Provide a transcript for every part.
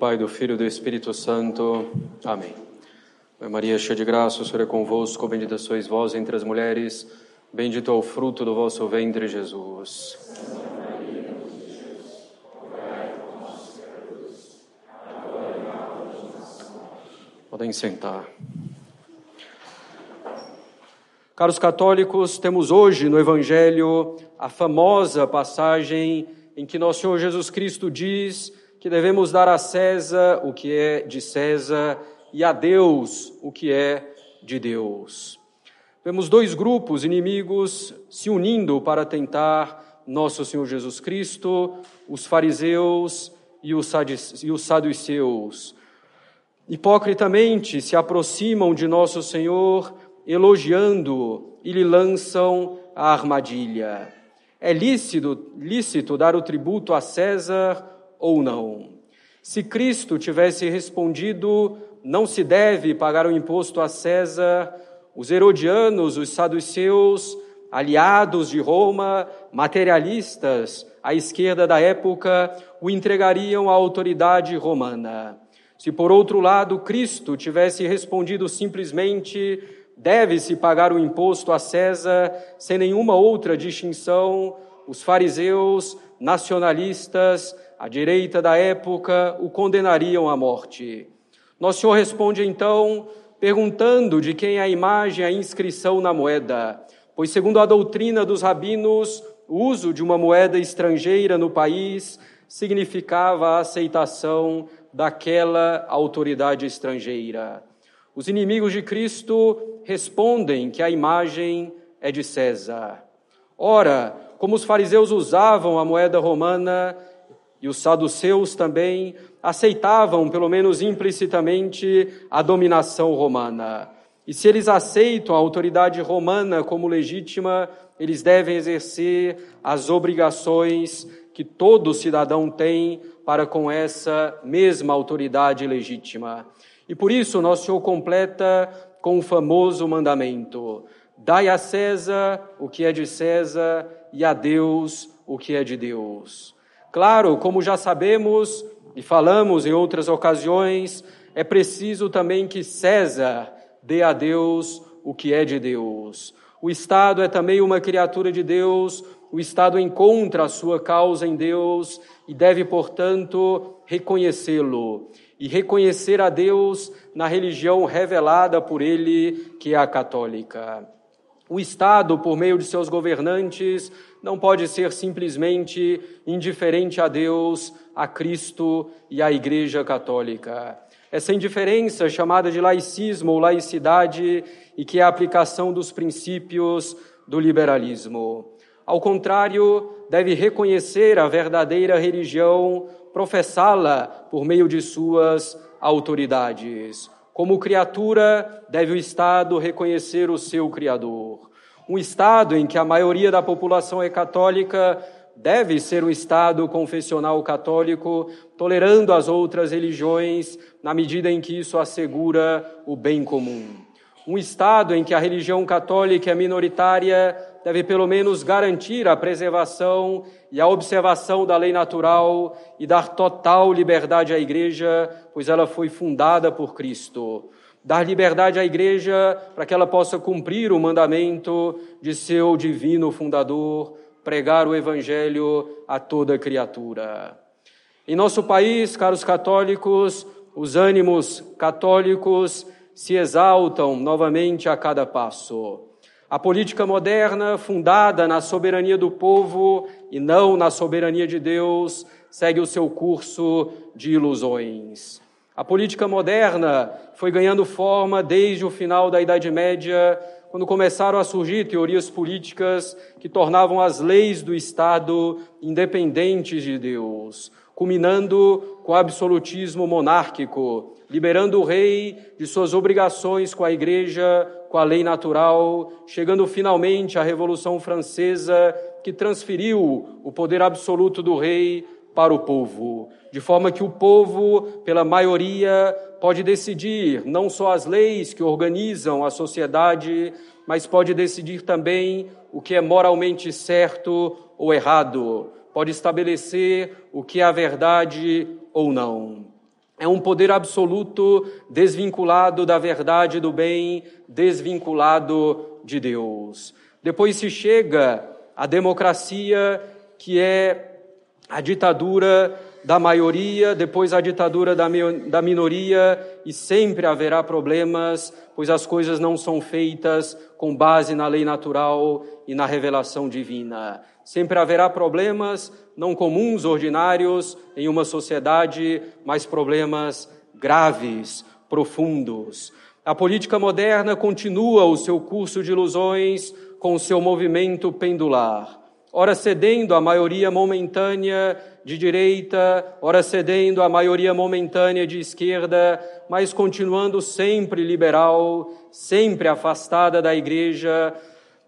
Pai, do Filho e do Espírito Santo. Amém. Maria, cheia de graça, o Senhor é convosco, bendita sois vós entre as mulheres, bendito é o fruto do vosso ventre, Jesus. Podem sentar. Caros católicos, temos hoje no Evangelho a famosa passagem em que nosso Senhor Jesus Cristo diz que devemos dar a César o que é de César e a Deus o que é de Deus. Vemos dois grupos inimigos se unindo para tentar nosso Senhor Jesus Cristo, os fariseus e os saduceus. Hipocritamente se aproximam de nosso Senhor, elogiando e lhe lançam a armadilha. É lícito, lícito dar o tributo a César ou não. Se Cristo tivesse respondido, não se deve pagar o imposto a César, os herodianos, os saduceus, aliados de Roma, materialistas, à esquerda da época, o entregariam à autoridade romana. Se, por outro lado, Cristo tivesse respondido simplesmente, deve-se pagar o imposto a César, sem nenhuma outra distinção, os fariseus, nacionalistas, a direita da época o condenariam à morte. Nosso Senhor responde então, perguntando de quem é a imagem, a inscrição na moeda, pois, segundo a doutrina dos rabinos, o uso de uma moeda estrangeira no país significava a aceitação daquela autoridade estrangeira. Os inimigos de Cristo respondem que a imagem é de César. Ora, como os fariseus usavam a moeda romana, e os saduceus também aceitavam, pelo menos implicitamente, a dominação romana. E se eles aceitam a autoridade romana como legítima, eles devem exercer as obrigações que todo cidadão tem para com essa mesma autoridade legítima. E por isso nosso Senhor completa com o famoso mandamento: Dai a César o que é de César e a Deus o que é de Deus. Claro, como já sabemos e falamos em outras ocasiões, é preciso também que César dê a Deus o que é de Deus. O Estado é também uma criatura de Deus, o Estado encontra a sua causa em Deus e deve, portanto, reconhecê-lo e reconhecer a Deus na religião revelada por ele, que é a católica. O Estado, por meio de seus governantes, não pode ser simplesmente indiferente a Deus, a Cristo e à Igreja Católica. Essa indiferença, chamada de laicismo ou laicidade, e que é a aplicação dos princípios do liberalismo. Ao contrário, deve reconhecer a verdadeira religião, professá-la por meio de suas autoridades. Como criatura, deve o Estado reconhecer o seu Criador. Um Estado em que a maioria da população é católica deve ser um Estado confessional católico, tolerando as outras religiões na medida em que isso assegura o bem comum. Um Estado em que a religião católica é minoritária deve pelo menos garantir a preservação e a observação da lei natural e dar total liberdade à Igreja, pois ela foi fundada por Cristo. Dar liberdade à Igreja para que ela possa cumprir o mandamento de seu divino fundador, pregar o Evangelho a toda criatura. Em nosso país, caros católicos, os ânimos católicos se exaltam novamente a cada passo. A política moderna, fundada na soberania do povo e não na soberania de Deus, segue o seu curso de ilusões. A política moderna foi ganhando forma desde o final da Idade Média, quando começaram a surgir teorias políticas que tornavam as leis do Estado independentes de Deus, culminando com o absolutismo monárquico, liberando o rei de suas obrigações com a igreja, com a lei natural, chegando finalmente à Revolução Francesa, que transferiu o poder absoluto do rei para o povo, de forma que o povo, pela maioria, pode decidir não só as leis que organizam a sociedade, mas pode decidir também o que é moralmente certo ou errado, pode estabelecer o que é a verdade ou não. é um poder absoluto desvinculado da verdade do bem, desvinculado de Deus. Depois se chega à democracia, que é a ditadura da maioria, depois a ditadura da, da minoria, e sempre haverá problemas, pois as coisas não são feitas com base na lei natural e na revelação divina. Sempre haverá problemas não comuns, ordinários em uma sociedade, mas problemas graves, profundos. A política moderna continua o seu curso de ilusões com o seu movimento pendular, ora cedendo à maioria momentânea de direita, ora cedendo à maioria momentânea de esquerda, mas continuando sempre liberal, sempre afastada da igreja,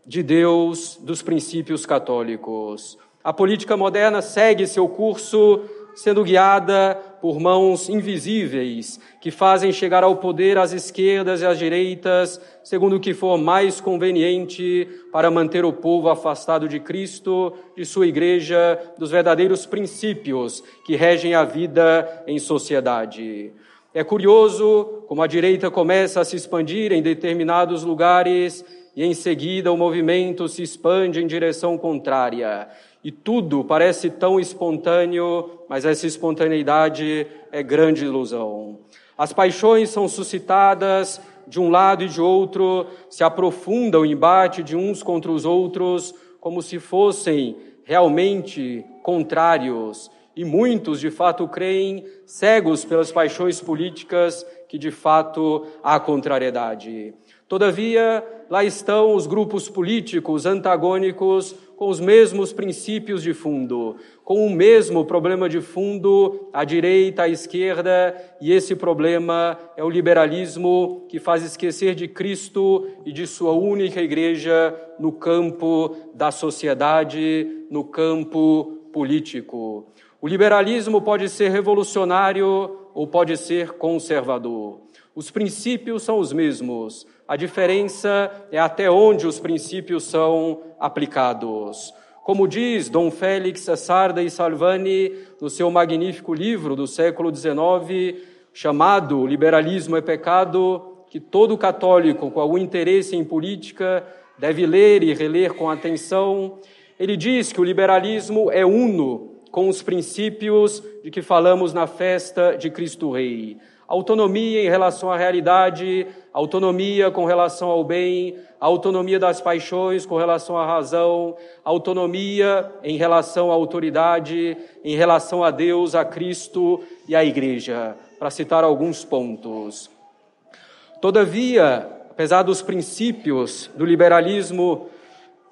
de Deus, dos princípios católicos. A política moderna segue seu curso sendo guiada por mãos invisíveis que fazem chegar ao poder as esquerdas e as direitas, segundo o que for mais conveniente para manter o povo afastado de Cristo, de sua igreja, dos verdadeiros princípios que regem a vida em sociedade. É curioso como a direita começa a se expandir em determinados lugares e em seguida o movimento se expande em direção contrária. E tudo parece tão espontâneo, mas essa espontaneidade é grande ilusão. As paixões são suscitadas de um lado e de outro, se aprofunda o embate de uns contra os outros, como se fossem realmente contrários. E muitos, de fato, creem, cegos pelas paixões políticas, que de fato há contrariedade. Todavia, lá estão os grupos políticos antagônicos com os mesmos princípios de fundo, com o mesmo problema de fundo, à direita, à esquerda, e esse problema é o liberalismo que faz esquecer de Cristo e de sua única igreja no campo da sociedade, no campo político. O liberalismo pode ser revolucionário ou pode ser conservador. Os princípios são os mesmos, a diferença é até onde os princípios são aplicados. Como diz Dom Félix Sarda e Salvani no seu magnífico livro do século XIX, chamado Liberalismo é Pecado, que todo católico com algum interesse em política deve ler e reler com atenção, ele diz que o liberalismo é uno com os princípios de que falamos na festa de Cristo Rei autonomia em relação à realidade, autonomia com relação ao bem, autonomia das paixões com relação à razão, autonomia em relação à autoridade, em relação a Deus, a Cristo e à Igreja, para citar alguns pontos. Todavia, apesar dos princípios do liberalismo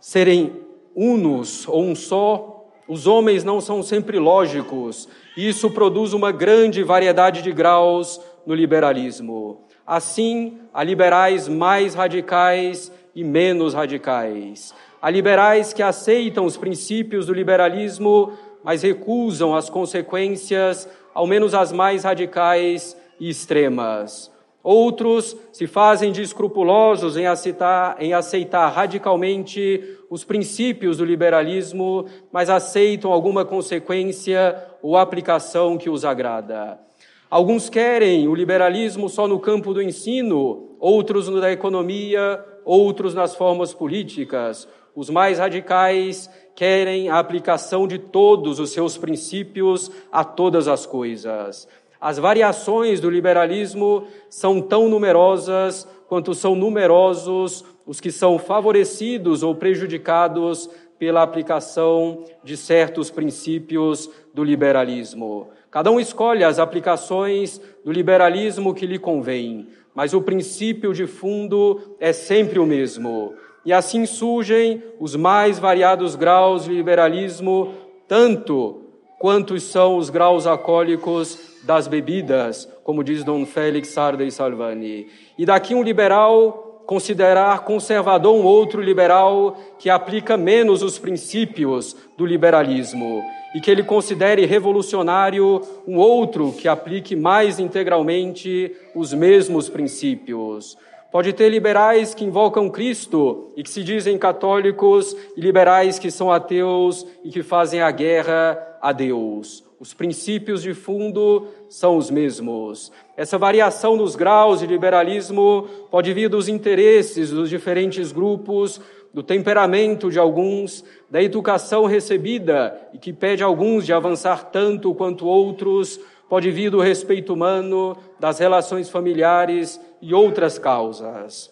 serem unos ou um só, os homens não são sempre lógicos. Isso produz uma grande variedade de graus no liberalismo. Assim, há liberais mais radicais e menos radicais. Há liberais que aceitam os princípios do liberalismo, mas recusam as consequências, ao menos as mais radicais e extremas. Outros se fazem de escrupulosos em aceitar, em aceitar radicalmente os princípios do liberalismo, mas aceitam alguma consequência ou aplicação que os agrada. Alguns querem o liberalismo só no campo do ensino, outros no da economia, outros nas formas políticas. Os mais radicais querem a aplicação de todos os seus princípios a todas as coisas. As variações do liberalismo são tão numerosas quanto são numerosos os que são favorecidos ou prejudicados pela aplicação de certos princípios do liberalismo. Cada um escolhe as aplicações do liberalismo que lhe convém, mas o princípio de fundo é sempre o mesmo. E assim surgem os mais variados graus de liberalismo, tanto quantos são os graus alcoólicos das bebidas, como diz Dom Félix Sarda e Salvani. E daqui um liberal considerar conservador um outro liberal que aplica menos os princípios do liberalismo e que ele considere revolucionário um outro que aplique mais integralmente os mesmos princípios. Pode ter liberais que invocam Cristo e que se dizem católicos, e liberais que são ateus e que fazem a guerra a Deus. Os princípios de fundo são os mesmos. Essa variação nos graus de liberalismo pode vir dos interesses dos diferentes grupos, do temperamento de alguns, da educação recebida e que pede a alguns de avançar tanto quanto outros, pode vir do respeito humano, das relações familiares e outras causas.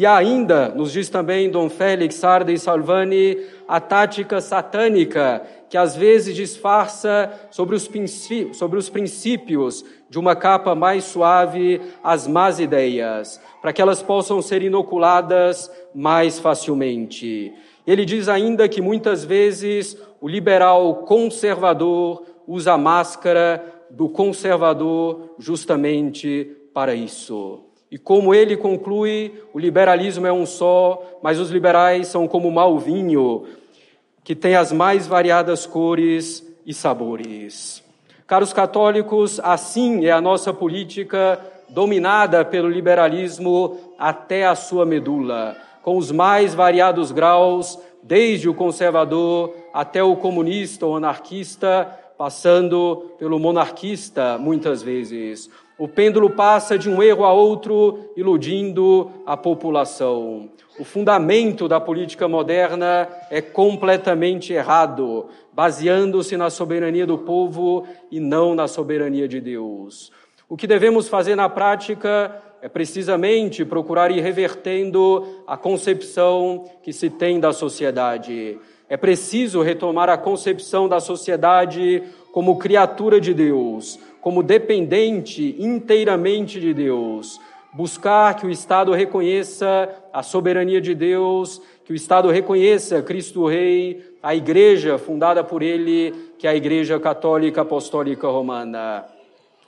E ainda, nos diz também Dom Félix Sarda e Salvani, a tática satânica que às vezes disfarça sobre os, sobre os princípios de uma capa mais suave as más ideias, para que elas possam ser inoculadas mais facilmente. Ele diz ainda que muitas vezes o liberal conservador usa a máscara do conservador justamente para isso. E como ele conclui, o liberalismo é um só, mas os liberais são como mau vinho, que tem as mais variadas cores e sabores. Caros católicos, assim é a nossa política dominada pelo liberalismo até a sua medula, com os mais variados graus, desde o conservador até o comunista ou anarquista, passando pelo monarquista muitas vezes. O pêndulo passa de um erro a outro, iludindo a população. O fundamento da política moderna é completamente errado, baseando-se na soberania do povo e não na soberania de Deus. O que devemos fazer na prática é precisamente procurar ir revertendo a concepção que se tem da sociedade. É preciso retomar a concepção da sociedade como criatura de Deus, como dependente inteiramente de Deus, buscar que o Estado reconheça a soberania de Deus, que o Estado reconheça Cristo Rei, a igreja fundada por ele, que é a Igreja Católica Apostólica Romana.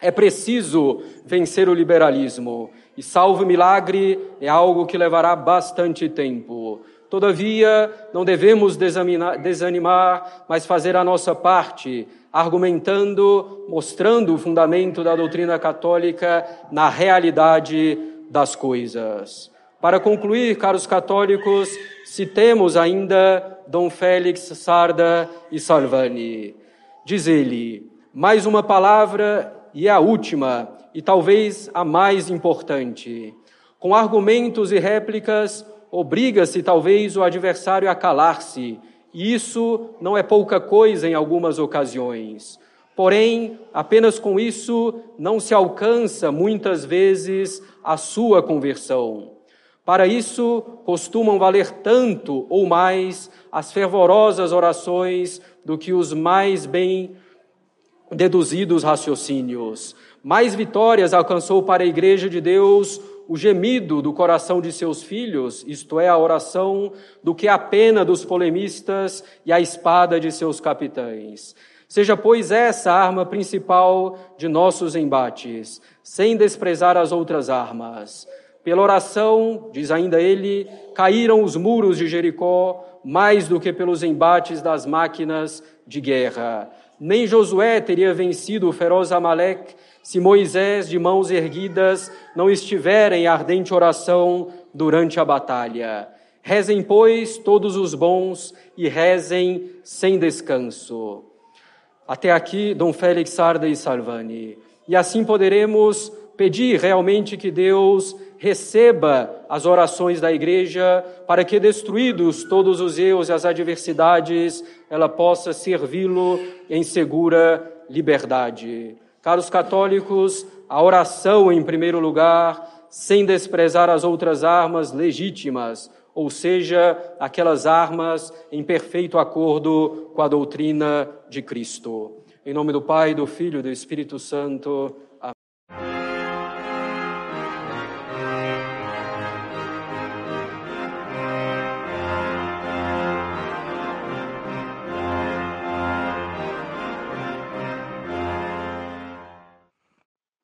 É preciso vencer o liberalismo, e salvo milagre é algo que levará bastante tempo. Todavia, não devemos desanimar, mas fazer a nossa parte, argumentando, mostrando o fundamento da doutrina católica na realidade das coisas. Para concluir, caros católicos, citemos ainda Dom Félix Sarda e Salvani. Diz ele: mais uma palavra e a última, e talvez a mais importante. Com argumentos e réplicas, obriga-se talvez o adversário a calar-se, e isso não é pouca coisa em algumas ocasiões. Porém, apenas com isso não se alcança muitas vezes a sua conversão. Para isso, costumam valer tanto ou mais as fervorosas orações do que os mais bem deduzidos raciocínios. Mais vitórias alcançou para a Igreja de Deus o gemido do coração de seus filhos, isto é, a oração, do que a pena dos polemistas e a espada de seus capitães. Seja, pois, essa a arma principal de nossos embates, sem desprezar as outras armas. Pela oração, diz ainda ele, caíram os muros de Jericó mais do que pelos embates das máquinas de guerra. Nem Josué teria vencido o feroz Amaleque se Moisés, de mãos erguidas, não estiver em ardente oração durante a batalha. Rezem, pois, todos os bons e rezem sem descanso. Até aqui, Dom Félix Sarda e Salvani. E assim poderemos pedir realmente que Deus receba as orações da igreja para que, destruídos todos os erros e as adversidades, ela possa servi-lo em segura liberdade. Caros católicos, a oração em primeiro lugar, sem desprezar as outras armas legítimas, ou seja, aquelas armas em perfeito acordo com a doutrina de Cristo. Em nome do Pai, do Filho e do Espírito Santo.